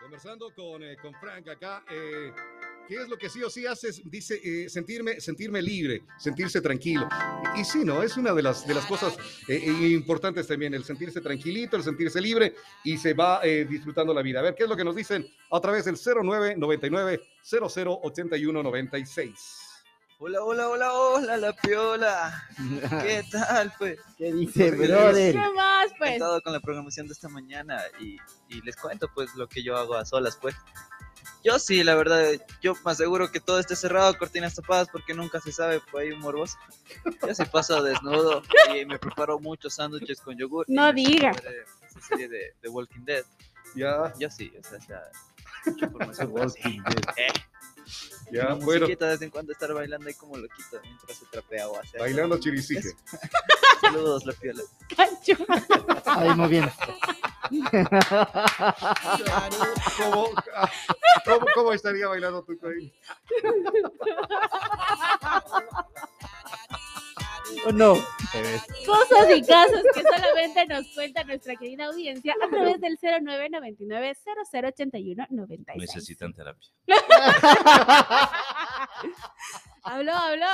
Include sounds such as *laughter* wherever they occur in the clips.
Conversando con, eh, con Frank acá, eh, ¿qué es lo que sí o sí haces? Dice, eh, sentirme, sentirme libre, sentirse tranquilo. Y, y sí, ¿no? Es una de las, de las cosas eh, importantes también, el sentirse tranquilito, el sentirse libre y se va disfrutando la vida. A ver, ¿qué es lo que nos dicen a través del 0999 0081 96? Hola, hola, hola, hola, la piola. ¿Qué *laughs* tal, pues? ¿Qué dice, Pues, brother? ¿Qué más, He pues? estado con la programación de esta mañana y, y les cuento, pues, lo que yo hago a solas, pues. Yo sí, la verdad, yo me aseguro que todo esté cerrado, cortinas tapadas, porque nunca se sabe, pues hay un morboso. Yo sí paso desnudo y me preparo muchos sándwiches con yogur. No diga. Esa serie de, de Walking Dead. Ya, Yo sí, o sea, o sea, mucha información. Eh, ya, bueno, de vez en cuando estar bailando ahí como loquito mientras se trapea o hace algo. bailando chirisique. Saludos, la piola. Cacho. Ahí muy bien. ¿Cómo, cómo, cómo estaría bailando tú ahí? *laughs* ¿O no? Cosas y casos que solamente nos cuenta nuestra querida audiencia a través del 0999 0081 96. Necesitan terapia. Habló, habló.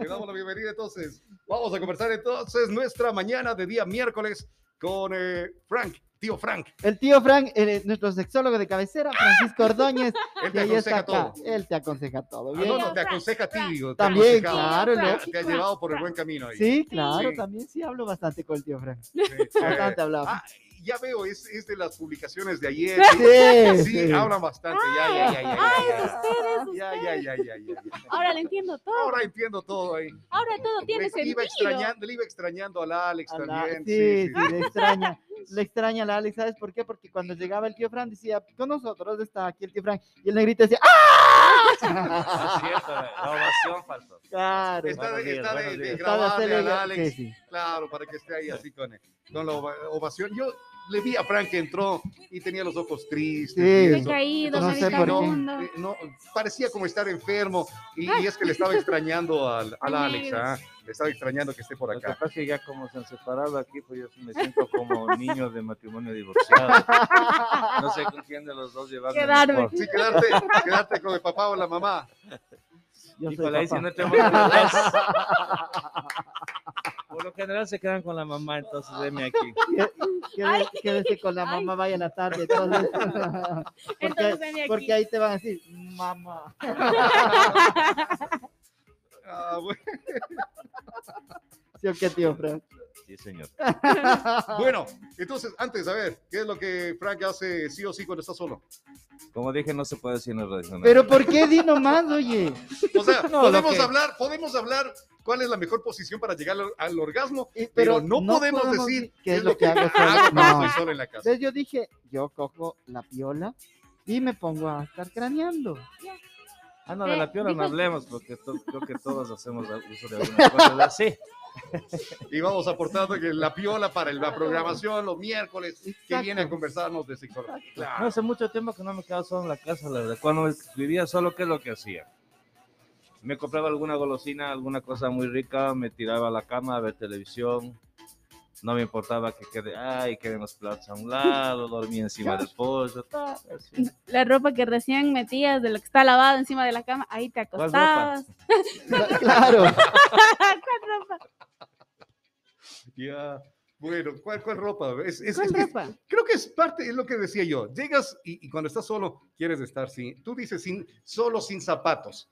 Le damos la bienvenida entonces. Vamos a conversar entonces nuestra mañana de día miércoles con eh, Frank, tío Frank. El tío Frank, eh, nuestro sexólogo de cabecera, Francisco Ordóñez, *laughs* Él te ahí está aconseja acá. todo. Él te aconseja todo. Ah, ¿bien? no, no, te aconseja a ti, digo. También, claro, lógico. Te ha llevado por el buen camino ahí. Sí, claro, Sí. también sí hablo bastante con el tío Frank. Sí. Bastante Eh, hablamos. ah, ya veo, es, es de las publicaciones de ayer. Sí, Sí, sí. hablan bastante. Ya, ya, ya, ya. Ay, ya, ustedes, ya, ya, ya, ya, ya, ya. Ahora le entiendo todo. Ahora entiendo todo ahí. Ahora todo tiene Le iba sentido. extrañando, le iba extrañando al Alex A la- también. sí, sí, le extraña. Le extraña a la Alex, ¿sabes por qué? Porque cuando llegaba el tío Frank decía, con nosotros está aquí el tío Frank. Y el negrito decía, ¡ah! Ah, cierto, la ovación faltó. claro. Está de, está de- de grabarle al Alex. sí, sí. Claro, para que esté ahí así con, con la ova- ovación. Yo le vi a Frank que entró y tenía los ojos tristes. Sí. caído, No sé por qué. mundo. Eh, no, parecía como estar enfermo y, y es que le estaba *laughs* extrañando al, al Al Alex. ¿ah? le estaba extrañando que esté por Lo acá. pasa es que ya como se han separado aquí, pues yo me siento como *laughs* niño de matrimonio divorciado. No sé con quién de los dos llevarme Quedarme. mejor. Sí, quedarte, quedarte con el papá o la mamá. Yo soy Híjole, ahí papá. no tenemos. *laughs* Por lo general se quedan con la mamá, entonces deme aquí. *laughs* Quédese, quédese con la Ay. mamá, vaya a la tarde. Entonces, *laughs* porque, Entonces, veme aquí. porque ahí te van a decir, mamá. *laughs* Ah, bueno. ¿Sí o qué, tío Frank? Señor. *laughs* Bueno, *laughs* entonces, antes, a ver, ¿qué es lo que Frank hace sí o sí cuando está solo? Como dije, no se puede decir en el radio. Pero ¿por qué di nomás, oye? *laughs* O sea, No, podemos que- hablar, podemos hablar cuál es la mejor posición para llegar al, al orgasmo, Y- pero, no, podemos decir qué es lo que hago solo. hago No. estoy solo en la casa. Entonces yo dije, yo cojo la piola y me pongo a estar craneando. Ah, no, de la Eh, piola no hablemos, porque to- creo que todos hacemos uso de algunas cosas así. Y vamos aportando que la piola para la programación los miércoles que Exacto. viene a conversarnos de. No, Claro. hace mucho tiempo que no me quedaba solo en la casa, la verdad. Cuando vivía solo, ¿qué es lo que hacía? Me compraba alguna golosina, alguna cosa muy rica, me tiraba a la cama a ver televisión. No me importaba que quede, ay, queden los platos a un lado, dormía encima del pollo, tal, así. La ropa que recién metías de lo que está lavado encima de la cama, ahí te ¿Cuál ropa? acostabas. *laughs* *laughs* Claro. ¿Cuál ropa? Ya. Bueno, ¿cuál, cuál ropa? Es, es- ¿Cuál es que ropa? creo que es parte, es lo que decía yo. Llegas y, y cuando estás solo, quieres estar sin, tú dices sin, solo sin zapatos.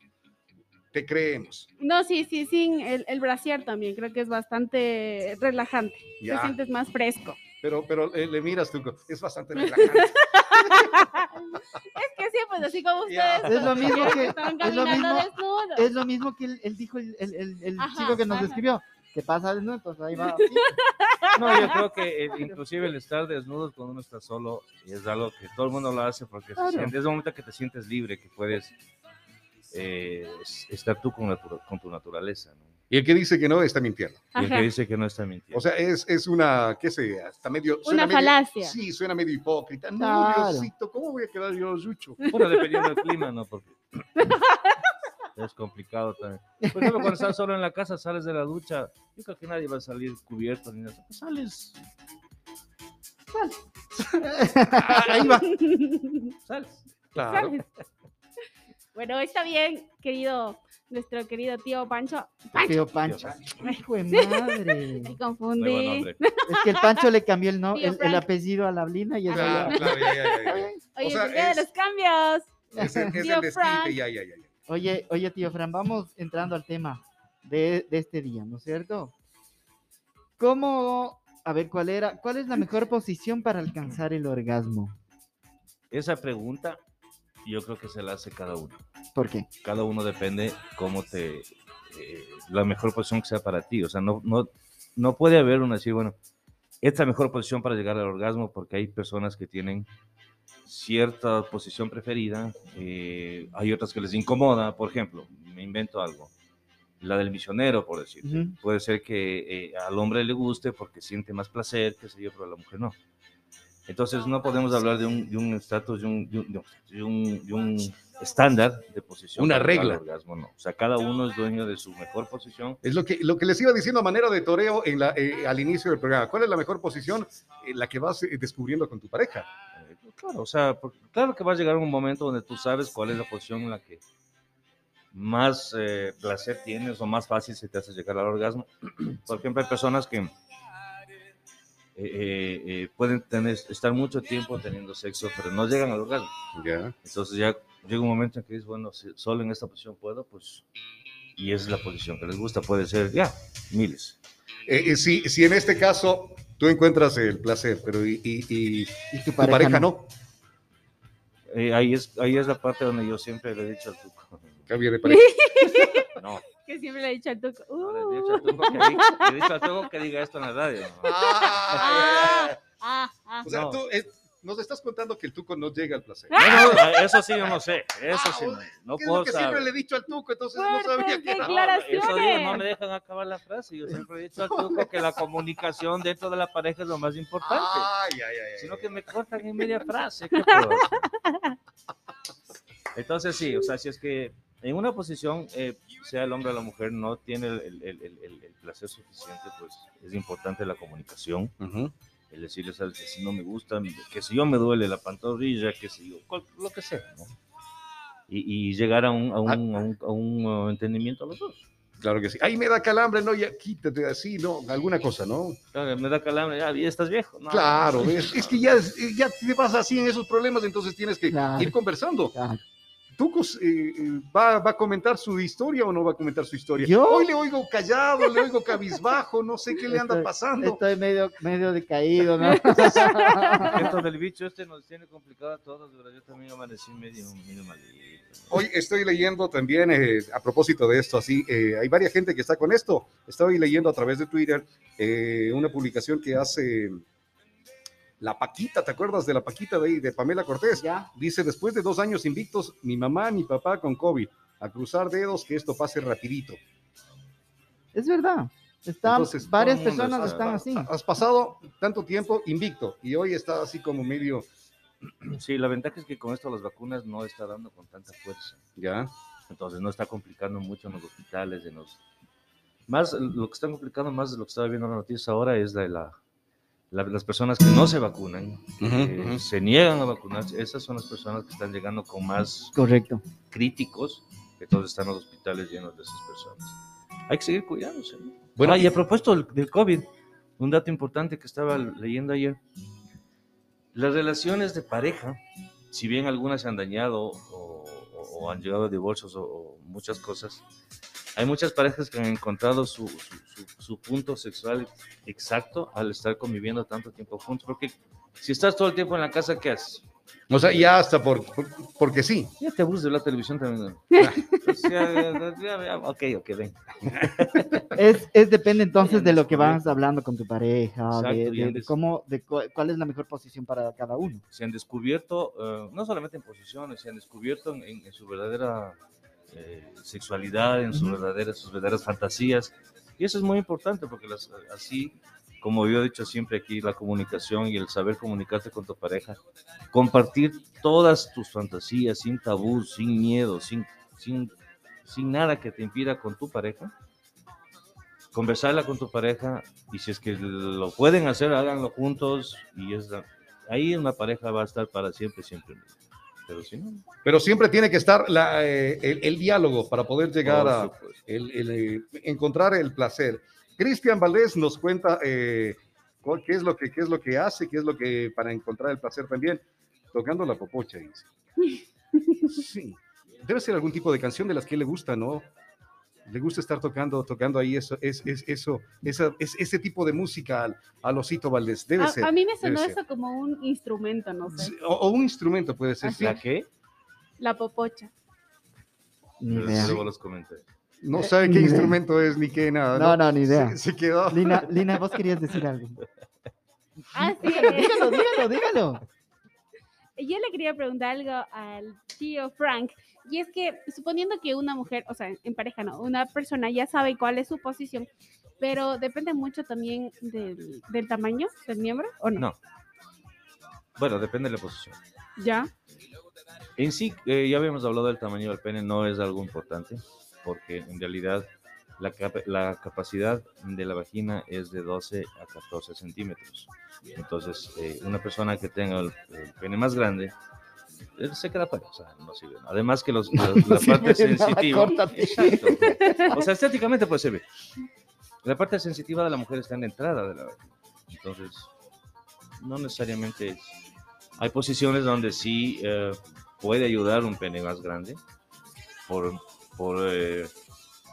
Te creemos. No, sí, sí, sin el, el brasier también, creo que es bastante relajante. Te Ya. sientes más fresco. Pero, pero eh, le miras tú, es bastante relajante. *laughs* Es que sí, pues así como ustedes. Es lo mismo que, es lo mismo, es lo mismo que él, él dijo el, el, el- el Ajá, chico que nos ajá. escribió. ¿Qué pasa? No, entonces ahí va. así. *laughs* No, yo creo que eh, inclusive el estar desnudo cuando uno está solo es algo que todo el mundo lo hace porque se Claro. siente- es el momento que te sientes libre, que puedes eh, es- estar tú con, natura- con tu naturaleza. ¿no? Y el que dice que no está mintiendo. Y el que dice que no está mintiendo. O sea, es, es una, qué sé, hasta medio. Una medio- falacia. Sí, suena medio hipócrita. No, Claro. Diosito, ¿cómo voy a quedar yo, Yucho? Bueno, dependiendo del clima, ¿no? Porque *laughs* es complicado también. Por ejemplo, cuando estás solo en la casa, sales de la ducha, yo creo que nadie va a salir cubierto ni nada. Pues sales Ah, Ahí va. Sales. Claro. ¿Sabes? Bueno, está bien, querido, nuestro querido tío Pancho. Pancho, Tío Pancho. Ay, Hijo de madre. me confundí. Es que el Pancho le cambió el, no, el, apellido a la Blina y eso Claro, ya- claro, ya, ya, ya, ya. Oye, O sea, el día es- de los cambios. Es, el- es Tío el ya, ya, ya. Oye, oye, tío Fran, vamos entrando al tema de, de este día, ¿no es cierto? ¿Cómo, a ver, cuál era, cuál es la mejor posición para alcanzar el orgasmo? Esa pregunta yo creo que se la hace cada uno. ¿Por qué? Cada uno depende cómo te... eh, la mejor posición que sea para ti. O sea, no, no, no puede haber una decir, bueno, esta es la mejor posición para llegar al orgasmo porque hay personas que tienen cierta posición preferida, eh, hay otras que les incomoda, por ejemplo, me invento algo, la del misionero, por decir. Puede ser que eh, al hombre le guste porque siente más placer, qué sé yo, pero a la mujer no. Entonces no podemos hablar de un estatus, de un, de un, de un- de un estándar de posición. Una regla. al orgasmo, no. O sea, cada uno es dueño de su mejor posición. Es lo que, lo que les iba diciendo a manera de toreo en la, eh, al inicio del programa. ¿Cuál es la mejor posición en la que vas eh, descubriendo con tu pareja? Claro, o sea, claro que va a llegar un momento donde tú sabes cuál es la posición en la que más eh, placer tienes o más fácil se te hace llegar al orgasmo. *clears throat* Por ejemplo, hay personas que eh, eh, eh, pueden tener, estar mucho tiempo teniendo sexo, pero no llegan al orgasmo. Ya. Entonces ya llega un momento en que dices, bueno, si solo en esta posición puedo, pues, y esa es la posición que les gusta, puede ser ya, miles. Eh, eh, si, si en este caso tú encuentras el placer, pero y, y- y Y tu tu pareja, pareja, no. no, Eh, ahí, es, ahí es la parte donde yo siempre le he dicho al tuco, cambia de pareja. *laughs* no, Que siempre le he dicho al tuco. no, le he "Uh". dicho al tuco que diga, le he dicho al tuco que diga esto en la radio. Ah, Ah, ah. o sea, No. tú eh, nos estás contando que el tuco no llega al placer. No, no, eso sí yo no sé, eso Ah, sí, no, no ¿Qué es puedo lo que siempre saber. le he dicho al tuco? Entonces no sabía que era. No, declaraciones. eso digo, no me dejan acabar la frase. Yo siempre he dicho al tuco que la comunicación dentro de la pareja es lo más importante. Ay, ay, ay, sino ay. que me cortan en media frase. ¿qué puedo hacer? Entonces sí, o sea, si es que en una posición, eh, sea el hombre o la mujer, no tiene el, el- el- el- el placer suficiente, pues es importante la comunicación, Ujú. El decirle, sabes, que si no me gusta, que si yo me duele la pantorrilla, que si yo, lo que sea, ¿no? Y, y llegar a un, a un, a un- a un, entendimiento a los dos. Claro que sí. Ay, me da calambre, no, ya quítate así, no, alguna cosa, ¿no? Claro, me da calambre, ya, ya estás viejo. No, Claro, *laughs* es, es que ya, ya te vas así en esos problemas, entonces tienes que Claro. ir conversando. Claro. ¿Tucos eh, eh, va, va a comentar su historia o no va a comentar su historia? ¿Yo? Hoy le oigo callado, le oigo cabizbajo, no sé qué le anda Estoy- pasando. Estoy medio, medio decaído, ¿no? *laughs* Esto del bicho este nos tiene complicado a todos, pero yo también amanecí medio, medio malito. Hoy estoy leyendo también, eh, a propósito de esto, así, eh, hay varias gente que está con esto. Estoy leyendo a través de Twitter eh, una publicación que hace la Paquita, ¿te acuerdas de la Paquita de, ahí, de Pamela Cortés? Ya. Dice, después de dos años invictos, mi mamá, mi papá con COVID, a cruzar dedos, que esto pase rapidito. Es verdad. Están, Entonces, varias personas está- están así. Has pasado tanto tiempo invicto y hoy está así como medio, Sí, la ventaja es que con esto las vacunas no está dando con tanta fuerza. ya, Entonces no está complicando mucho en los hospitales, en los... Más, lo que está complicando más de lo que estaba viendo en la noticia ahora es la, la, la- las personas que no se vacunan, que Ujú, ujú. se niegan a vacunarse, esas son las personas que están llegando con más Correcto. críticos, que todos están en los hospitales llenos de esas personas. Hay que seguir cuidándose. ¿no? Bueno, Bueno, y a propósito del, del COVID, un dato importante que estaba leyendo ayer, las relaciones de pareja, si bien algunas se han dañado o, o- o han llegado a divorcios o, o muchas cosas, hay muchas parejas que han encontrado su, su- su- su punto sexual exacto al estar conviviendo tanto tiempo juntos, porque si estás todo el tiempo en la casa, ¿qué haces? O sea, ya hasta por, por- porque sí. Ya te aburres de la televisión también. ¿no? *laughs* Pues ya, ya, ya, ya, ok, ok, ven. *laughs* Es, es depende entonces de lo que vas hablando con tu pareja, Exacto, de, de- de cómo, de cu- cuál es la mejor posición para cada uno. se han descubierto, eh, no solamente en posiciones, se han descubierto en, en- en su verdadera eh, sexualidad, en sus verdaderas fantasías. Y eso es muy importante porque las- así, como yo he dicho siempre aquí, la comunicación y el saber comunicarte con tu pareja, compartir todas tus fantasías sin tabú, sin miedo, sin, sin, sin nada que te impida con tu pareja, conversarla con tu pareja y si es que lo pueden hacer, háganlo juntos y es, ahí una pareja va a estar para siempre, siempre. Pero si no, Pero siempre tiene que estar la, eh, el, el diálogo para poder llegar a supuesto. el- el, eh, encontrar el placer. Cristian Valdés nos cuenta eh, qué, es lo que, qué es lo que hace, qué es lo que para encontrar el placer también, tocando la popocha. dice. *laughs* Sí, debe ser algún tipo de canción de las que le gusta, ¿no? Le gusta estar tocando, tocando ahí eso, es, es- eso, esa, es, ese tipo de música al, al Osito Valdés. Debe A, ser. a mí me sonó ser. eso como un instrumento, no sé. O, o un instrumento puede ser. Sí. ¿La qué? La popocha. Idea. luego los comenté. No sabe ni qué idea. instrumento es ni qué nada. No, no, ni idea. Se, se quedó. Lina, Lina, vos querías decir algo. Ah, sí. *laughs* Dígalo, dígalo, dígalo, dígalo. Yo le quería preguntar algo al tío Frank, y es que suponiendo que una mujer, o sea, en pareja no, una persona ya sabe cuál es su posición, pero depende mucho también del, del tamaño del miembro, ¿o no? No. Bueno, depende de la posición. Ya. En sí, eh, ya habíamos hablado del tamaño del pene, no es algo importante, porque en realidad la, capa- la capacidad de la vagina es de 12 a 14 centímetros. Entonces, eh, una persona que tenga el, el pene más grande, eh, se queda fuera, o sea, no sirve. Además que los, *laughs* la, la Sí, parte nada, sensitiva... Exacto. O sea, estéticamente puede servir. La parte sensitiva de la mujer está en la entrada de la vagina. Entonces, no necesariamente es... Hay posiciones donde sí eh, puede ayudar un pene más grande por, por, eh,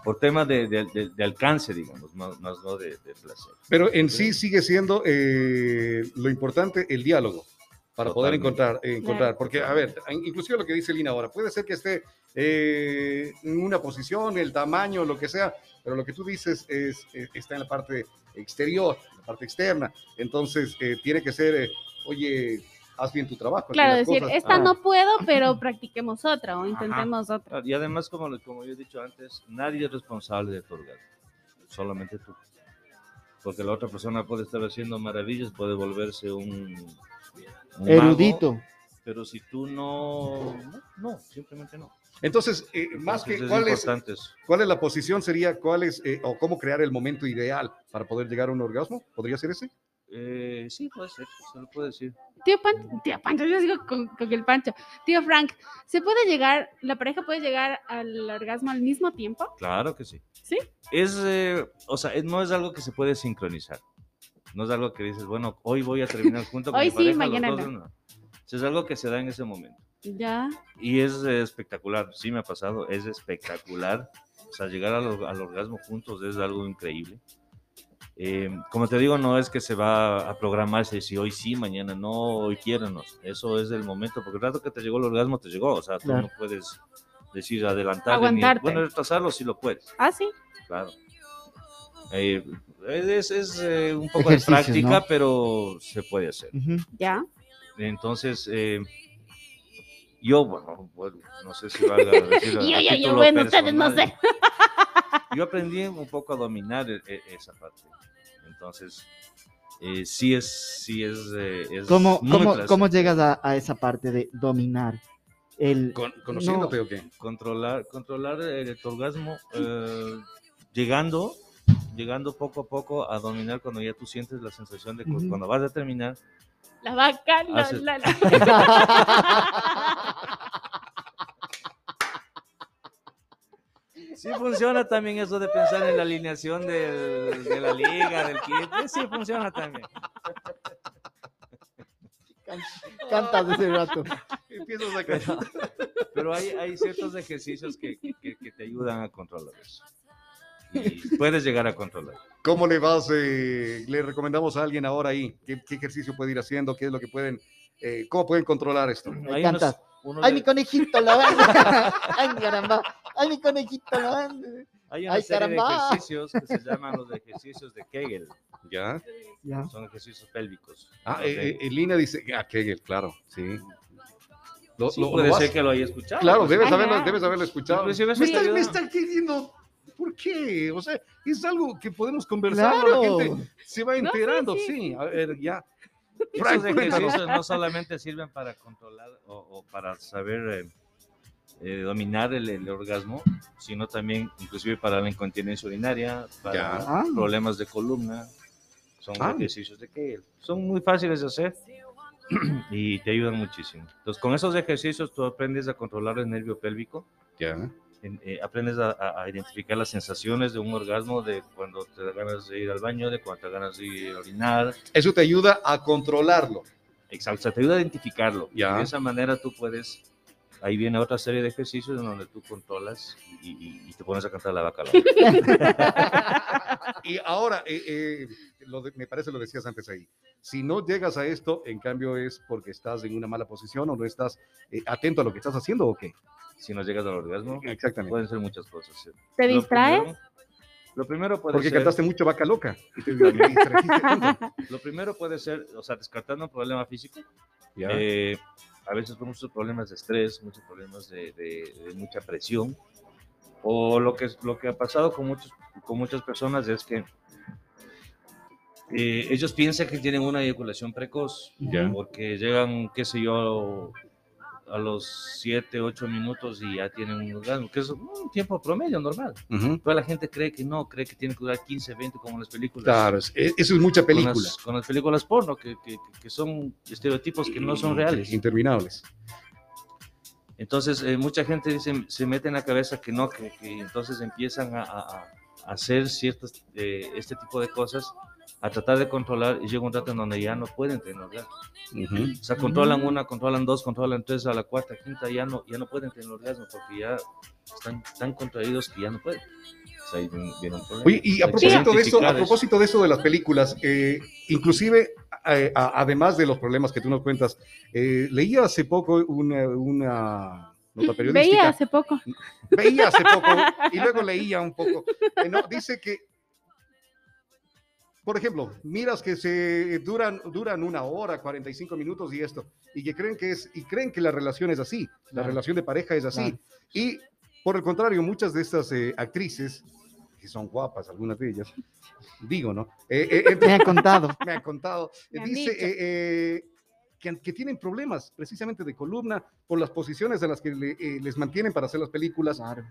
por temas de, de- de- de alcance, digamos, más, más no de, de placer. Pero en sí sigue siendo eh, lo importante el diálogo para poder encontrar, eh, encontrar. Porque, a ver, inclusive lo que dice Lina ahora, puede ser que esté eh, en una posición, el tamaño, lo que sea, pero lo que tú dices es, eh, está en la parte exterior, en la parte externa. Entonces, eh, tiene que ser, eh, oye, haz bien tu trabajo. Claro, las decir, cosas. esta Ah. no puedo, pero practiquemos otra o intentemos otra. Y además, como, como yo he dicho antes, nadie es responsable de tu orgasmo, solamente tú. Porque la otra persona puede estar haciendo maravillas, puede volverse un, un mago, Erudito. pero si tú no, no, no, simplemente no. Entonces, eh, más que cuál es, cuál es la posición, sería cuál es, eh, o cómo crear el momento ideal para poder llegar a un orgasmo. ¿Podría ser ese? Eh, sí, puede ser, se lo puede decir. Tío Pancho, tío Pancho, yo digo con, con el Pancho. Tío Frank, ¿se puede llegar, la pareja puede llegar al orgasmo al mismo tiempo? Claro que sí. ¿Sí? Es, eh, o sea, es- no es algo que se puede sincronizar. No es algo que dices, bueno, hoy voy a terminar junto *laughs* con Hoy mi sí, pareja. los mañana dos, no. no. Es algo que se da en ese momento. Ya. Y es eh, espectacular, sí me ha pasado, es espectacular. O sea, llegar al, al orgasmo juntos es algo increíble. Eh, como te digo, no es que se va a programarse si hoy sí, mañana no, hoy quiéranos. Eso es el momento, porque el rato que te llegó el orgasmo, te llegó. O sea, tú Claro. no puedes decir adelantar. Aguantarte. Bueno, retrasarlo sí lo puedes, Ah, sí. claro. Eh, es es, eh, un poco de práctica, ¿no? pero se puede hacer. Ujú. Ya. Entonces, eh, yo, bueno, bueno, no sé si valga *laughs* decir. Yo, yo, yo, bueno, ustedes no personal, sé. *laughs* Yo aprendí un poco a dominar e- e- esa parte. Entonces, eh, sí es, sí es, eh, es ¿Cómo, muy cómo. ¿Cómo llegas a, a esa parte de dominar? El, Con- ¿Conociéndote o qué? controlar, controlar el, tu orgasmo, eh, llegando, llegando poco a poco a dominar cuando ya tú sientes la sensación de que Ujú. cuando vas a terminar, La vaca, la, Hace- la, la- *laughs* *laughs* Sí funciona también eso de pensar en la alineación del- de la liga, del kit. Eh, Sí funciona también. cantas ese rato. Empiezas a cantar. Pero hay, hay ciertos ejercicios que, que- que te ayudan a controlar eso. Y puedes llegar a controlar. ¿Cómo le vas? eh, le recomendamos a alguien ahora ahí. ¿Qué, qué ejercicio puede ir haciendo? ¿Qué es lo que pueden, eh, cómo pueden controlar esto? Me Hay unos- unos Ay, de- mi conejito, la banda. *laughs* Ay, caramba. Ay, mi conejito, la banda. hay una ay, serie de caramba. ejercicios que se llaman los ejercicios de Kegel. ¿Ya? Ya. Son ejercicios pélvicos. Ah, eh, eh, Lina dice, ah, Kegel, claro, sí. Lo- Sí, lo- puede lo ser vas- que lo haya escuchado. Claro, pues, debes haberlo, debes haberlo escuchado. Me está, me está queriendo. ¿Por qué? O sea, es algo que podemos conversar. La Claro. gente se va No, sí, enterando, sí. sí. A ver, ya. Esos ejercicios no solamente sirven para controlar o, o para saber eh, eh, dominar el, el orgasmo, sino también inclusive para la incontinencia urinaria, para Ya. Problemas de columna. Son Ah. ejercicios de Kegel. Son muy fáciles de hacer *clears throat* y te ayudan muchísimo. Entonces, con esos ejercicios tú aprendes a controlar el nervio pélvico, Ya. Eh, aprendes a, a- a identificar las sensaciones de un orgasmo, de cuando te da ganas de ir al baño, de cuando te da ganas de ir a orinar. Eso te ayuda a controlarlo. Exacto, o sea, te ayuda a identificarlo. Ya. Y de esa manera tú puedes, ahí viene otra serie de ejercicios en donde tú controlas y, y- y te pones a cantar la vaca. *laughs* Y ahora, eh, eh, lo de- me parece lo decías antes ahí. Si no llegas a esto, en cambio es porque estás en una mala posición o no estás eh, atento a lo que estás haciendo o qué. si no llegas al orgasmo, Exactamente. pueden ser muchas cosas. sí. ¿Te distraes? Lo primero puede Porque ser, cantaste mucho vaca loca. Y te *laughs* lo primero puede ser, o sea, descartando un problema físico, Ya. eh, a veces con muchos problemas de estrés, muchos problemas de, de- de mucha presión, o lo que, lo que ha pasado con, muchos, con muchas personas es que eh, ellos piensan que tienen una eyaculación precoz, Ya. porque llegan, qué sé yo, a los 7, 8 minutos y ya tienen un orgasmo, que es un tiempo promedio normal. Ujú. Toda la gente cree que no, cree que tiene que durar 15, 20 como en las películas. Claro, es- eso es mucha Con película. las, con las películas porno, que, que- que son estereotipos que no son reales. Interminables. Entonces, eh, mucha gente dice, se mete en la cabeza que no, que, que entonces empiezan a, a- a hacer ciertos, eh, este tipo de cosas, a tratar de controlar, y llega un rato en donde ya no pueden tener orgasmo. Ujú. O sea, controlan una, controlan dos, controlan tres, a la cuarta, quinta, ya no, ya no pueden tener orgasmo porque ya están tan contraídos que ya no pueden. O sea, ahí viene, viene un problema. Oye, y a propósito de eso, a propósito de eso de las películas, eh, inclusive, eh, a- además de los problemas que tú nos cuentas, eh, leía hace poco una, una nota periodística. Veía hace poco. Veía hace poco y luego leía un poco. Eh, no, dice que, por ejemplo, miras que se duran, duran una hora, 45 minutos y esto, y que creen que es, y creen que la relación es así, la Claro. relación de pareja es así. Claro. Y por el contrario, muchas de estas eh, actrices, que son guapas, algunas de ellas, digo, ¿no? Eh, eh, eh, *laughs* Me ha contado. me han contado, Me han dice eh, eh, que, que tienen problemas precisamente de columna por las posiciones en las que le- eh, les mantienen para hacer las películas Claro.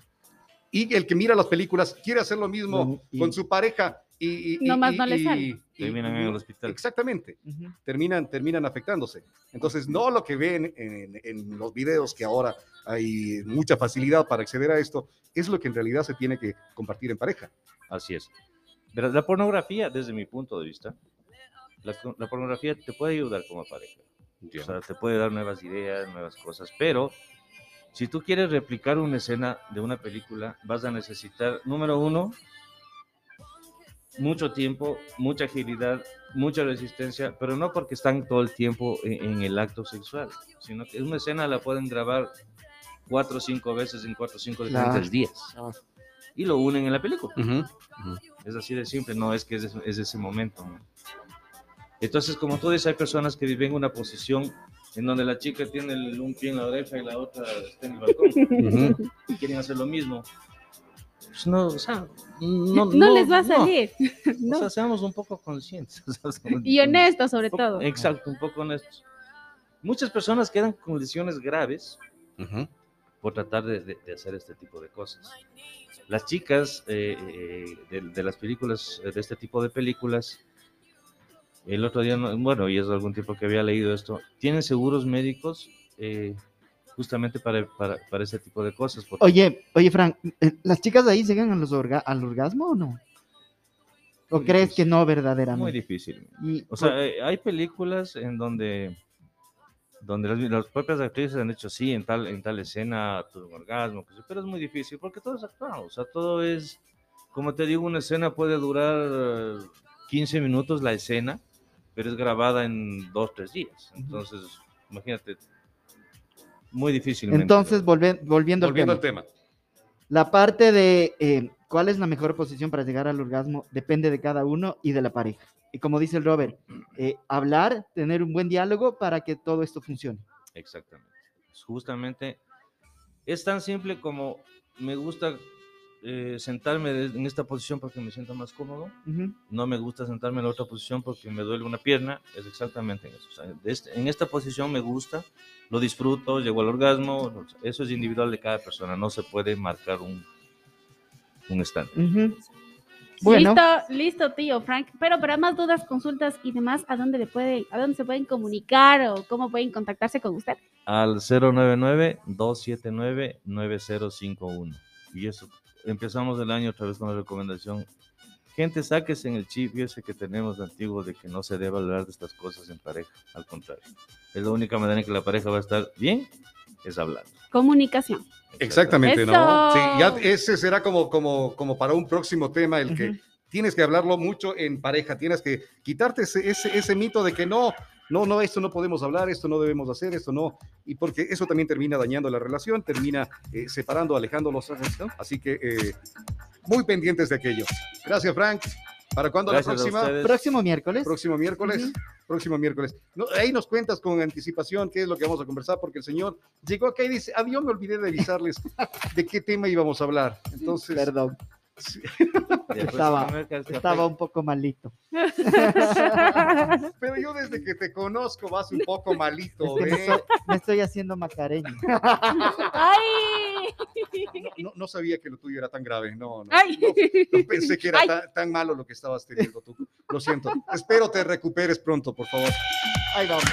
Y el que mira las películas quiere hacer lo mismo Y- con su pareja y, y- Nomás y- no le sale. y- Terminan en el hospital. Exactamente, Ujú. terminan, terminan afectándose. Entonces, no lo que ven en, en los videos que ahora hay mucha facilidad para acceder a esto, es lo que en realidad se tiene que compartir en pareja. Así es. La pornografía, desde mi punto de vista, la, la pornografía te puede ayudar como pareja. O sea, te puede dar nuevas ideas, nuevas cosas, pero si tú quieres replicar una escena de una película, vas a necesitar, número uno, mucho tiempo, mucha agilidad, mucha resistencia, pero no porque están todo el tiempo en, en el acto sexual, sino que una escena la pueden grabar cuatro o cinco veces en cuatro o cinco diferentes días y lo unen en la película. Es así de simple, no es que es, es ese momento. ¿no? Entonces, como tú dices, hay personas que viven una posición en donde la chica tiene el- un pie en la oreja y la otra está en el balcón Ujú. y quieren hacer lo mismo. Pues no, o sea, no, No, les va a no. salir. O No. sea, seamos un poco conscientes. o sea, Y honestos sobre poco- todo. Exacto, un poco honestos. Muchas personas quedan con lesiones graves Ujú. por tratar de, de- de hacer este tipo de cosas. Las chicas eh, eh, de, de las películas, eh, de este tipo de películas, el otro día, no- bueno, y es algún tiempo que había leído esto, tienen seguros médicos eh, justamente para, para, para ese tipo de cosas. porque- Oye, oye, Frank, eh, ¿las chicas de ahí llegan a los orga- al orgasmo o no? ¿O Muy crees que difícil. no muy verdaderamente? difícil. Y, O sea, eh, hay películas en donde, donde las, las propias actrices han dicho, sí, en tal, en tal escena un orgasmo, que sí", pero es muy difícil porque todo es actuado. O sea, todo es, como te digo, una escena puede durar eh, 15 minutos la escena, pero es grabada en 2, 3 días. Entonces, imagínate, muy difícilmente. entonces, volve- volviendo, Volviendo al al tema. tema. La parte de eh, cuál es la mejor posición para llegar al orgasmo depende de cada uno y de la pareja. Y como dice el Robert, eh, hablar, tener un buen diálogo para que todo esto funcione. Exactamente. Justamente es tan simple como me gusta eh, sentarme en esta posición porque me siento más cómodo. No me gusta sentarme en la otra posición porque me duele una pierna. Es exactamente en eso. O sea, de este- en esta posición me gusta, lo disfruto, llego al orgasmo. Eso es individual de cada persona. No se puede marcar un, un. Bueno, Listo, listo, tío Frank. Pero para más dudas, consultas y demás, ¿a dónde le pueden, a dónde se pueden comunicar o cómo pueden contactarse con usted? Al 099-279-9051. Y eso, empezamos el año otra vez con la recomendación. Gente, sáquese en el chip ese que tenemos de antiguo de que no se debe hablar de estas cosas en pareja. Al contrario, es la única manera en que la pareja va a estar bien, es hablando. Comunicación. Exactamente, ¿no? Eso. Sí, ya ese será como, como, como para un próximo tema, el que Ujú. tienes que hablarlo mucho en pareja, tienes que quitarte ese, ese, ese mito de que no, no, no, esto no podemos hablar, esto no debemos hacer, esto no, y porque eso también termina dañando la relación, termina eh, separando, alejándolos, ¿no? así que eh, muy pendientes de aquello. Gracias, Frank. ¿Para cuándo la Gracias próxima? próximo miércoles. Próximo miércoles. Ujú. Próximo miércoles. No, ahí nos cuentas con anticipación qué es lo que vamos a conversar, porque el señor llegó acá y dice, ah, yo me olvidé de avisarles de qué tema íbamos a hablar. Entonces, Perdón, Estaba- estaba un poco malito. pero yo desde que te conozco vas un poco malito, Es que me, ¿eh? estoy, me estoy haciendo macareño. ¡Ay! No, no sabía que lo tuyo era tan grave, no, no. ¡Ay! No, no pensé que era tan malo lo que estabas teniendo tú. Lo siento. Espero te recuperes pronto, por favor. Ahí vamos.